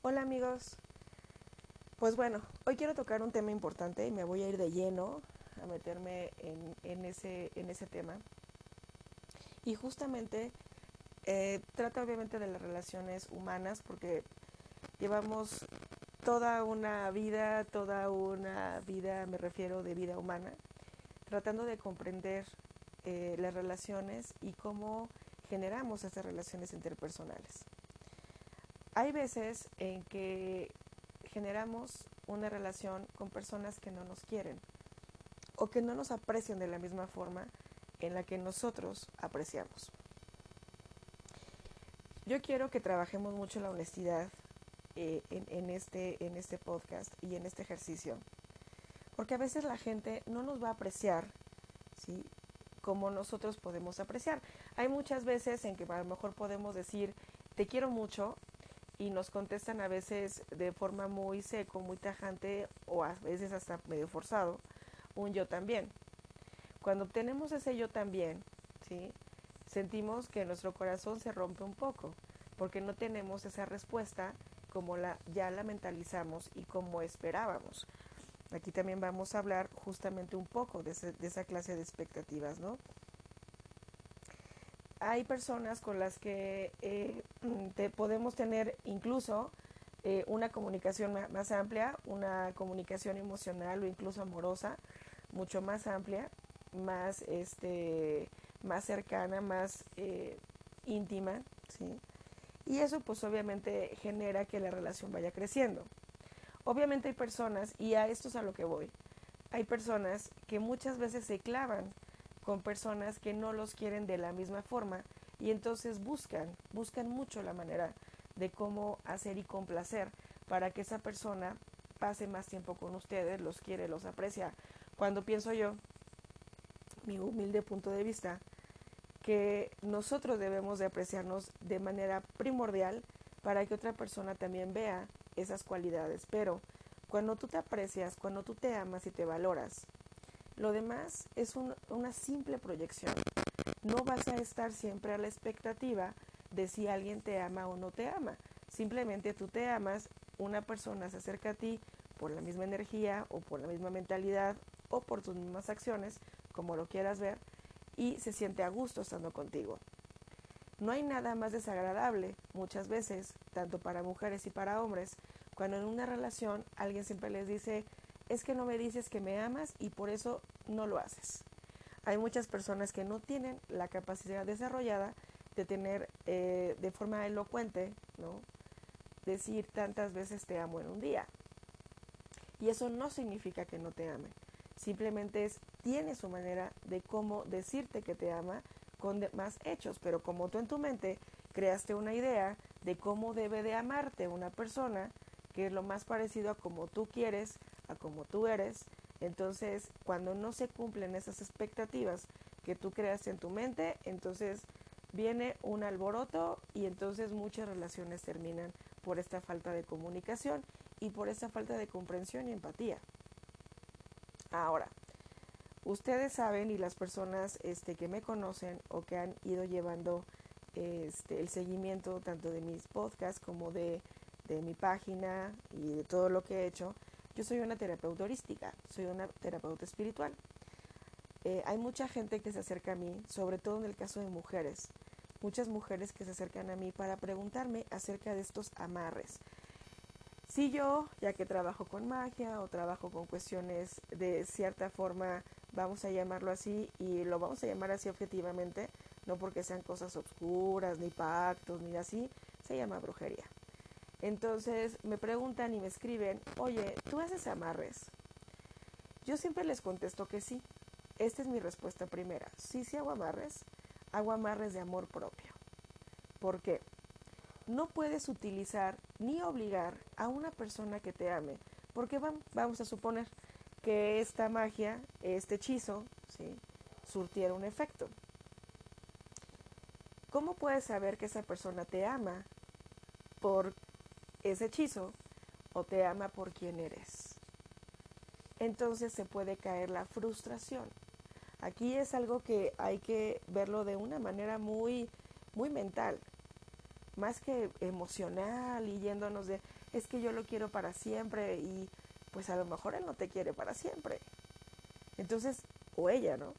Hola amigos. Pues bueno, hoy quiero tocar un tema importante y me voy a ir de lleno a meterme en, ese, tema. Y justamente eh, trata obviamente de las relaciones humanas porque llevamos toda una vida, toda una vida, me refiero de vida humana, tratando de comprender eh, las relaciones y cómo generamos esas relaciones interpersonales. Hay veces en que generamos una relación con personas que no nos quieren o que no nos aprecian de la misma forma en la que nosotros apreciamos. Yo quiero que trabajemos mucho la honestidad eh, en, este, en este podcast y en este ejercicio, porque a veces la gente no nos va a apreciar ¿sí? como nosotros podemos apreciar. Hay muchas veces en que a lo mejor podemos decir, te quiero mucho, y nos contestan a veces de forma muy seco, muy tajante o a veces hasta medio forzado, un yo también. Cuando obtenemos ese yo también, ¿sí? sentimos que nuestro corazón se rompe un poco, porque no tenemos esa respuesta como la, ya la mentalizamos y como esperábamos. Aquí también vamos a hablar justamente un poco de, de esa clase de expectativas, ¿no? Hay personas con las que eh, te podemos tener incluso eh, una comunicación más amplia, una comunicación emocional o incluso amorosa, mucho más amplia, más, este, más cercana, más eh, íntima, ¿sí? Y eso pues obviamente genera que la relación vaya creciendo. Obviamente hay personas, y a esto es a lo que voy, hay personas que muchas veces se clavan con personas que no los quieren de la misma forma y entonces buscan, buscan mucho la manera de cómo hacer y complacer para que esa persona pase más tiempo con ustedes, los quiere, los aprecia. Cuando pienso yo, mi humilde punto de vista, que nosotros debemos de apreciarnos de manera primordial para que otra persona también vea esas cualidades. Pero cuando tú te aprecias, cuando tú te amas y te valoras, lo demás es una simple proyección. No vas a estar siempre a la expectativa de si alguien te ama o no te ama. Simplemente tú te amas, una persona se acerca a ti por la misma energía o por la misma mentalidad o por tus mismas acciones, como lo quieras ver, y se siente a gusto estando contigo. No hay nada más desagradable muchas veces, tanto para mujeres y para hombres, cuando en una relación alguien siempre les dice, es que no me dices que me amas y por eso no lo haces. Hay muchas personas que no tienen la capacidad desarrollada de tener eh, de forma elocuente, ¿no? Decir tantas veces te amo en un día. Y eso no significa que no te ame. Simplemente es, tiene su manera de cómo decirte que te ama con más hechos. Pero como tú en tu mente creaste una idea de cómo debe de amarte una persona, que es lo más parecido a como tú quieres, a como tú eres. Entonces, cuando no se cumplen esas expectativas que tú creas en tu mente, entonces viene un alboroto y entonces muchas relaciones terminan por esta falta de comunicación y por esta falta de comprensión y empatía. Ahora, ustedes saben y las personas este, que me conocen o que han ido llevando este, el seguimiento tanto de mis podcasts como de, de mi página y de todo lo que he hecho, yo soy una terapeuta holística, soy una terapeuta espiritual. Eh, hay mucha gente que se acerca a mí, sobre todo en el caso de mujeres, muchas mujeres que se acercan a mí para preguntarme acerca de estos amarres. Si yo, ya que trabajo con magia o trabajo con cuestiones de cierta forma, vamos a llamarlo así, y lo vamos a llamar así objetivamente, no porque sean cosas oscuras, ni pactos, ni así, se llama brujería. Entonces me preguntan y me escriben, oye, ¿tú haces amarres? Yo siempre les contesto que sí. Esta es mi respuesta primera. Sí, sí hago amarres. Hago amarres de amor propio. ¿Por qué? No puedes utilizar ni obligar a una persona que te ame, porque vamos a suponer que esta magia, este hechizo, ¿sí? surtiera un efecto. ¿Cómo puedes saber que esa persona te ama? Por ese hechizo o te ama por quien eres. Entonces se puede caer la frustración. Aquí es algo que hay que verlo de una manera muy muy mental. más que emocional y yéndonos de, es que yo lo quiero para siempre y pues a lo mejor él no te quiere para siempre. Entonces, o ella, ¿no?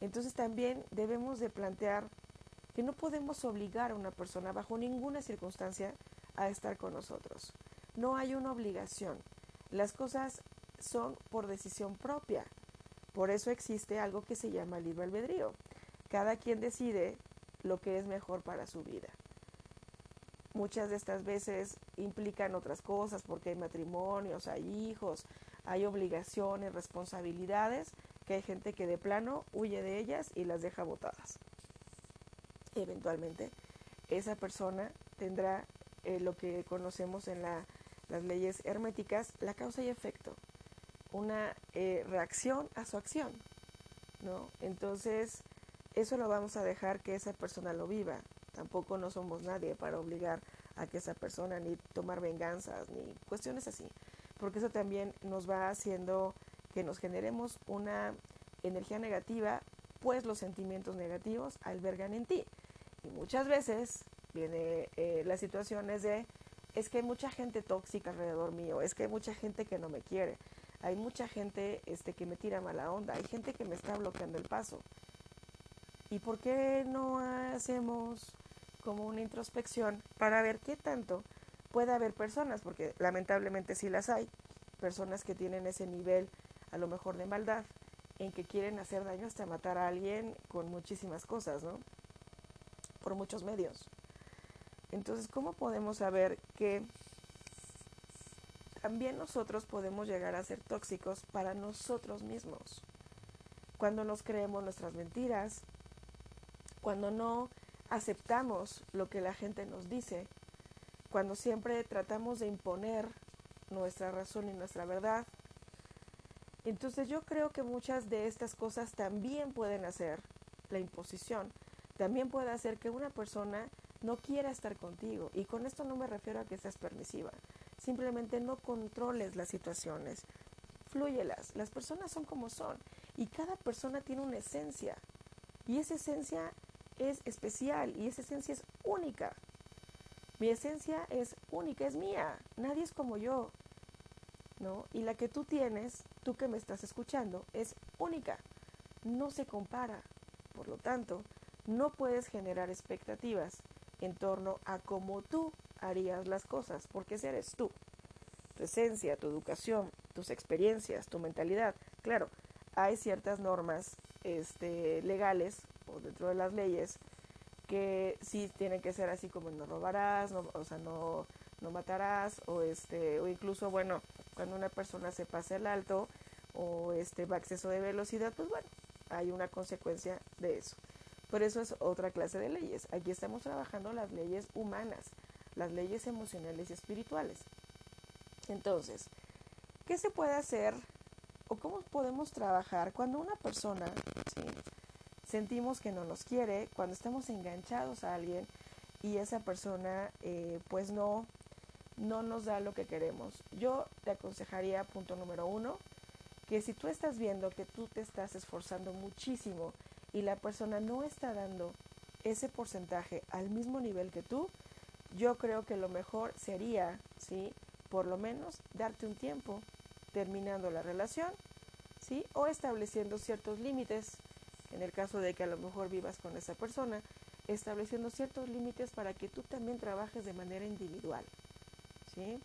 Entonces también debemos de plantear que no podemos obligar a una persona bajo ninguna circunstancia a estar con nosotros. No hay una obligación. Las cosas son por decisión propia. Por eso existe algo que se llama libre albedrío. Cada quien decide lo que es mejor para su vida. Muchas de estas veces implican otras cosas porque hay matrimonios, hay hijos, hay obligaciones, responsabilidades, que hay gente que de plano huye de ellas y las deja botadas. Eventualmente, esa persona tendrá eh, lo que conocemos en las leyes herméticas, la causa y efecto, una eh, reacción a su acción, ¿no? Entonces, eso lo vamos a dejar que esa persona lo viva. Tampoco no somos nadie para obligar a que esa persona ni tomar venganzas ni cuestiones así, porque eso también nos va haciendo que nos generemos una energía negativa, pues los sentimientos negativos albergan en ti. Y muchas veces viene eh, las situaciones de, es que hay mucha gente tóxica alrededor mío, es que hay mucha gente que no me quiere, hay mucha gente este, que me tira mala onda, hay gente que me está bloqueando el paso. ¿Y por qué no hacemos como una introspección para ver qué tanto puede haber personas? Porque lamentablemente sí las hay, personas que tienen ese nivel a lo mejor de maldad, en que quieren hacer daño hasta matar a alguien con muchísimas cosas, ¿no? Por muchos medios. Entonces, ¿cómo podemos saber que también nosotros podemos llegar a ser tóxicos para nosotros mismos? Cuando nos creemos nuestras mentiras, cuando no aceptamos lo que la gente nos dice, cuando siempre tratamos de imponer nuestra razón y nuestra verdad, entonces yo creo que muchas de estas cosas también pueden hacer la imposición, también puede hacer que una persona no quiera estar contigo. Y con esto no me refiero a que seas permisiva, simplemente no controles las situaciones, fluyelas. Las personas son como son y cada persona tiene una esencia y esa esencia es especial y esa esencia es única. Mi esencia es única, es mía, nadie es como yo. ¿no? Y la que tú tienes, tú que me estás escuchando, es única, no se compara. Por lo tanto, no puedes generar expectativas en torno a cómo tú harías las cosas, porque ese eres tú. Tu esencia, tu educación, tus experiencias, tu mentalidad. Claro, hay ciertas normas este, legales o dentro de las leyes que sí tienen que ser así como no robarás, o sea, no, no matarás, o este, o incluso, bueno, cuando una persona se pasa el alto o este va exceso de velocidad, pues bueno, hay una consecuencia de eso. Por eso es otra clase de leyes. Aquí estamos trabajando las leyes humanas, las leyes emocionales y espirituales. Entonces, ¿qué se puede hacer o cómo podemos trabajar cuando una persona sentimos que no nos quiere, cuando estamos enganchados a alguien y esa persona eh, pues no no nos da lo que queremos. Yo te aconsejaría, punto número uno, que si tú estás viendo que tú te estás esforzando muchísimo y la persona no está dando ese porcentaje al mismo nivel que tú, yo creo que lo mejor sería, ¿sí? Por lo menos darte un tiempo terminando la relación, ¿sí? O estableciendo ciertos límites, en el caso de que a lo mejor vivas con esa persona, estableciendo ciertos límites para que tú también trabajes de manera individual. ¿sí?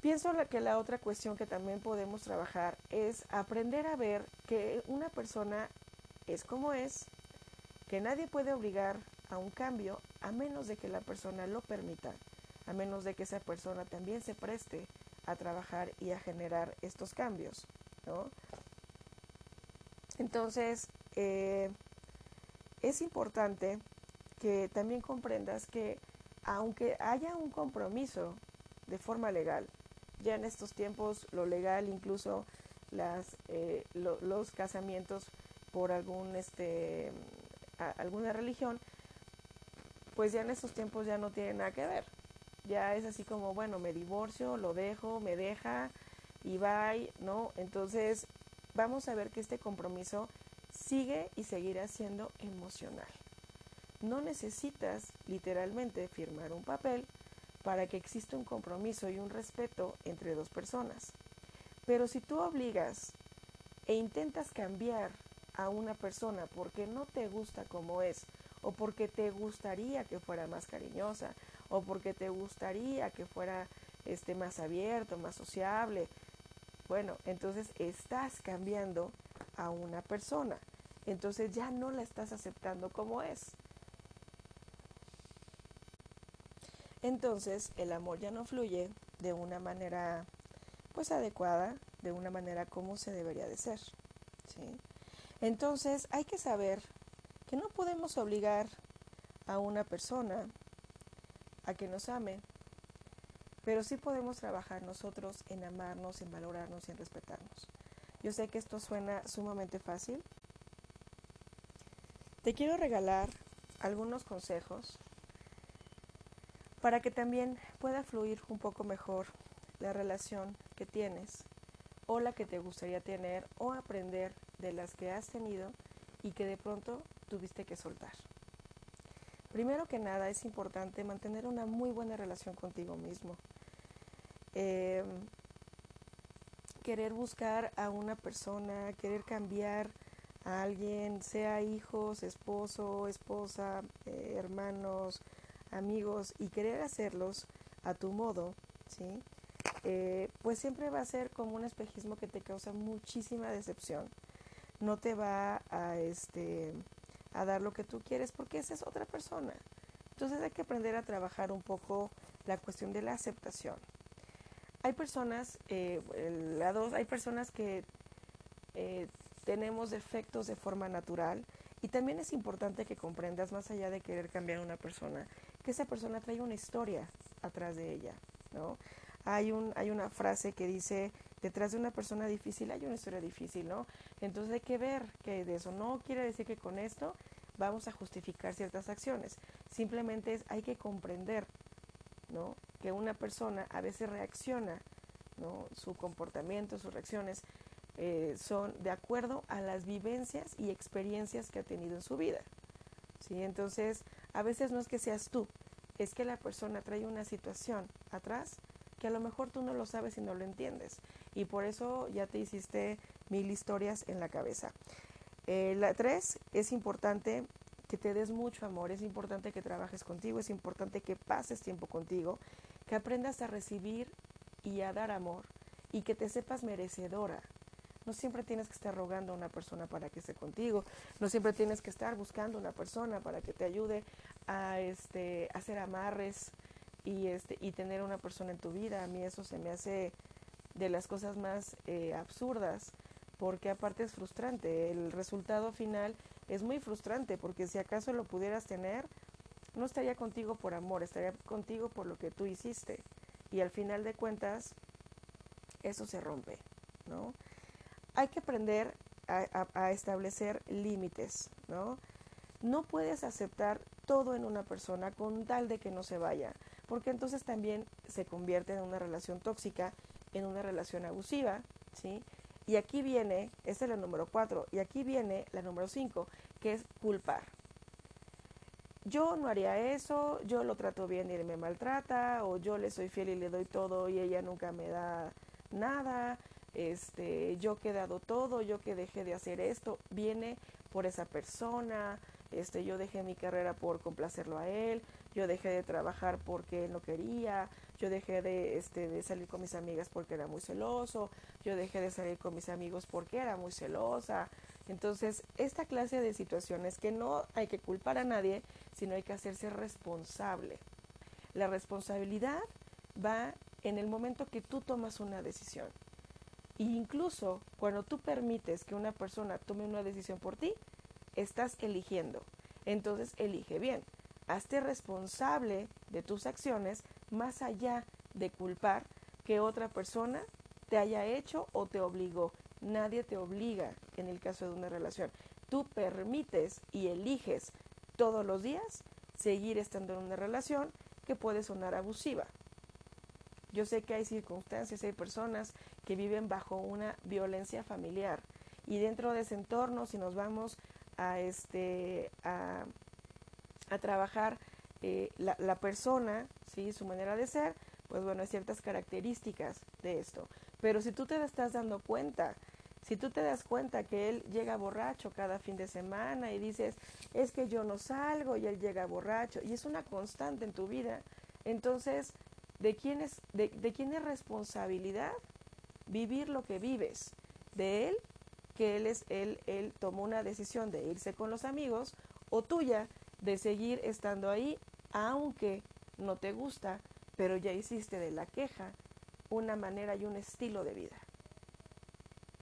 Pienso que la otra cuestión que también podemos trabajar es aprender a ver que una persona es como es, que nadie puede obligar a un cambio a menos de que la persona lo permita, a menos de que esa persona también se preste a trabajar y a generar estos cambios. Entonces, eh, es importante que también comprendas que aunque haya un compromiso de forma legal, ya en estos tiempos lo legal, incluso eh, los casamientos por algún, este, alguna religión, pues ya en estos tiempos ya no tiene nada que ver. Ya es así como, bueno, me divorcio, lo dejo, me deja y bye, ¿no? Entonces, vamos a ver que este compromiso sigue y seguirá siendo emocional. no necesitas literalmente firmar un papel para que exista un compromiso y un respeto entre dos personas. Pero si tú obligas e intentas cambiar a una persona porque no te gusta como es, o porque te gustaría que fuera más cariñosa, o porque te gustaría que fuera este más abierto, más sociable, bueno, entonces estás cambiando a una persona. Entonces ya no la estás aceptando como es. Entonces el amor ya no fluye de una manera pues adecuada, de una manera como se debería de ser. ¿sí? Entonces hay que saber que no podemos obligar a una persona a que nos ame, pero sí podemos trabajar nosotros en amarnos, en valorarnos y en respetarnos. Yo sé que esto suena sumamente fácil. Te quiero regalar algunos consejos para que también pueda fluir un poco mejor la relación que tienes o la que te gustaría tener o aprender de las que has tenido y que de pronto tuviste que soltar. Primero que nada es importante mantener una muy buena relación contigo mismo. Em, querer buscar a una persona, querer cambiar a alguien, sea hijos, esposo, esposa, eh, hermanos, amigos, y querer hacerlos a tu modo, ¿sí? Eh, pues siempre va a ser como un espejismo que te causa muchísima decepción. No te va a, este, a dar lo que tú quieres porque esa es otra persona. Entonces hay que aprender a trabajar un poco la cuestión de la aceptación hay personas, eh, hay personas que eh, tenemos defectos de forma natural y también es importante que comprendas, más allá de querer cambiar a una persona, que esa persona trae una historia atrás de ella, ¿no? Hay, un, hay una frase que dice, detrás de una persona difícil hay una historia difícil, ¿no? Entonces hay que ver que de eso no quiere decir que con esto vamos a justificar ciertas acciones. Simplemente es, hay que comprender, ¿no? que una persona a veces reacciona, ¿no? su comportamiento, sus reacciones eh, son de acuerdo a las vivencias y experiencias que ha tenido en su vida. ¿sí? Entonces, a veces no es que seas tú, es que la persona trae una situación atrás que a lo mejor tú no lo sabes y no lo entiendes. Y por eso ya te hiciste mil historias en la cabeza. Eh, la tres, es importante que te des mucho amor, es importante que trabajes contigo, es importante que pases tiempo contigo, que aprendas a recibir y a dar amor y que te sepas merecedora. No siempre tienes que estar rogando a una persona para que esté contigo, no siempre tienes que estar buscando a una persona para que te ayude a este hacer amarres y este y tener una persona en tu vida. A mí eso se me hace de las cosas más eh, absurdas porque aparte es frustrante. El resultado final es muy frustrante porque si acaso lo pudieras tener, no estaría contigo por amor, estaría contigo por lo que tú hiciste. Y al final de cuentas, eso se rompe, ¿no? Hay que aprender a, establecer límites, ¿no? No puedes aceptar todo en una persona con tal de que no se vaya, porque entonces también se convierte en una relación tóxica, en una relación abusiva, ¿sí? Y aquí viene, esta es la número cuatro, y aquí viene la número cinco, que es culpar yo no haría eso, yo lo trato bien y él me maltrata, o yo le soy fiel y le doy todo y ella nunca me da nada, este, yo que he dado todo, yo que dejé de hacer esto, viene por esa persona, este, yo dejé mi carrera por complacerlo a él, yo dejé de trabajar porque él no quería, yo dejé de, este, de salir con mis amigas porque era muy celoso, yo dejé de salir con mis amigos porque era muy celosa, entonces, esta clase de situaciones que no hay que culpar a nadie, sino hay que hacerse responsable. La responsabilidad va en el momento que tú tomas una decisión. Incluso cuando tú permites que una persona tome una decisión por ti, estás eligiendo. Entonces, elige bien. Hazte responsable de tus acciones más allá de culpar que otra persona te haya hecho o te obligó. Nadie te obliga en el caso de una relación. Tú permites y eliges todos los días seguir estando en una relación que puede sonar abusiva. Yo sé que hay circunstancias, hay personas que viven bajo una violencia familiar y dentro de ese entorno, si nos vamos a este a, a trabajar eh, la, la, persona, ¿sí? su manera de ser, pues bueno, hay ciertas características de esto. Pero si tú te estás dando cuenta, si tú te das cuenta que él llega borracho cada fin de semana y dices, es que yo no salgo y él llega borracho, y es una constante en tu vida, entonces, ¿de quién es, de, de quién es responsabilidad vivir lo que vives? ¿De él? Que él es él, él tomó una decisión de irse con los amigos, o tuya de seguir estando ahí, aunque no te gusta, pero ya hiciste de la queja una manera y un estilo de vida.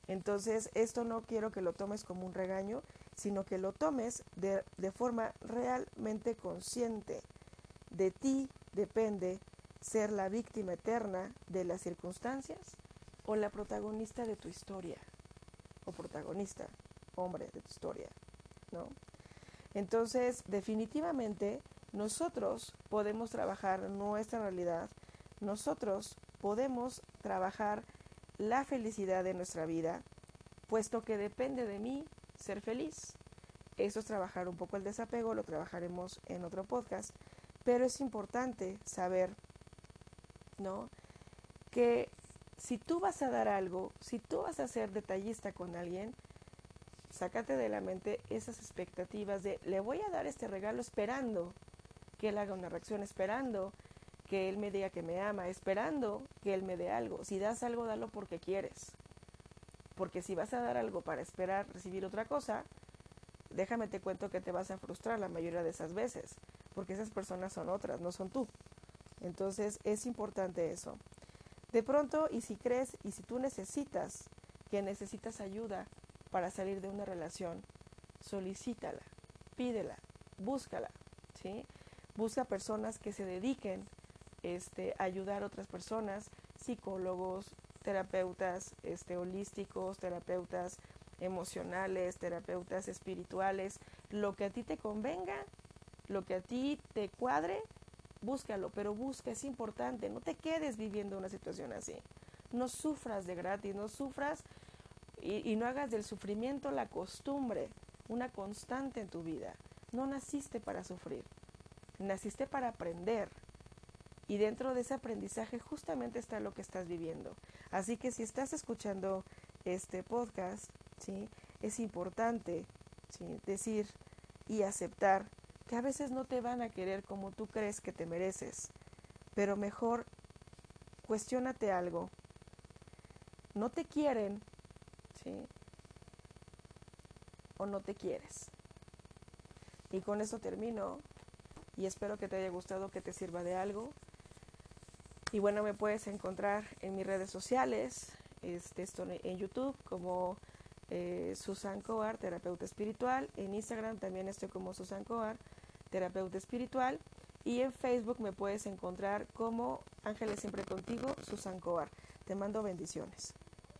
Entonces, esto no quiero que lo tomes como un regaño, sino que lo tomes de, de forma realmente consciente. De ti depende ser la víctima eterna de las circunstancias o la protagonista de tu historia, o protagonista, hombre de tu historia, ¿no? Entonces, definitivamente, nosotros podemos trabajar nuestra realidad, nosotros podemos trabajar la felicidad de nuestra vida, puesto que depende de mí ser feliz. Eso es trabajar un poco el desapego, lo trabajaremos en otro podcast, pero es importante saber, ¿no? Que si tú vas a dar algo, si tú vas a ser detallista con alguien, sácate de la mente esas expectativas de le voy a dar este regalo esperando que él haga una reacción, esperando que él me diga que me ama, esperando que él me dé algo. Si das algo, dalo porque quieres. Porque si vas a dar algo para esperar recibir otra cosa, déjame te cuento que te vas a frustrar la mayoría de esas veces, porque esas personas son otras, no son tú. Entonces es importante eso. De pronto, y si crees y si tú necesitas que necesitas ayuda para salir de una relación, solicítala, pídela, búscala, ¿sí? Busca personas que se dediquen este, ayudar a otras personas, psicólogos, terapeutas este, holísticos, terapeutas emocionales, terapeutas espirituales, lo que a ti te convenga, lo que a ti te cuadre, búscalo, pero busca, es importante, no te quedes viviendo una situación así, no sufras de gratis, no sufras y, y no hagas del sufrimiento la costumbre, una constante en tu vida, no naciste para sufrir, naciste para aprender, y dentro de ese aprendizaje justamente está lo que estás viviendo. Así que si estás escuchando este podcast, ¿sí? es importante ¿sí? decir y aceptar que a veces no te van a querer como tú crees que te mereces, pero mejor cuestiónate algo. No te quieren, ¿sí? O no te quieres. Y con eso termino y espero que te haya gustado, que te sirva de algo. Y bueno, me puedes encontrar en mis redes sociales, este, en YouTube como eh, Susan Coar, terapeuta espiritual. En Instagram también estoy como Susan Coar, terapeuta espiritual. Y en Facebook me puedes encontrar como Ángeles Siempre Contigo, Susan Coar. Te mando bendiciones.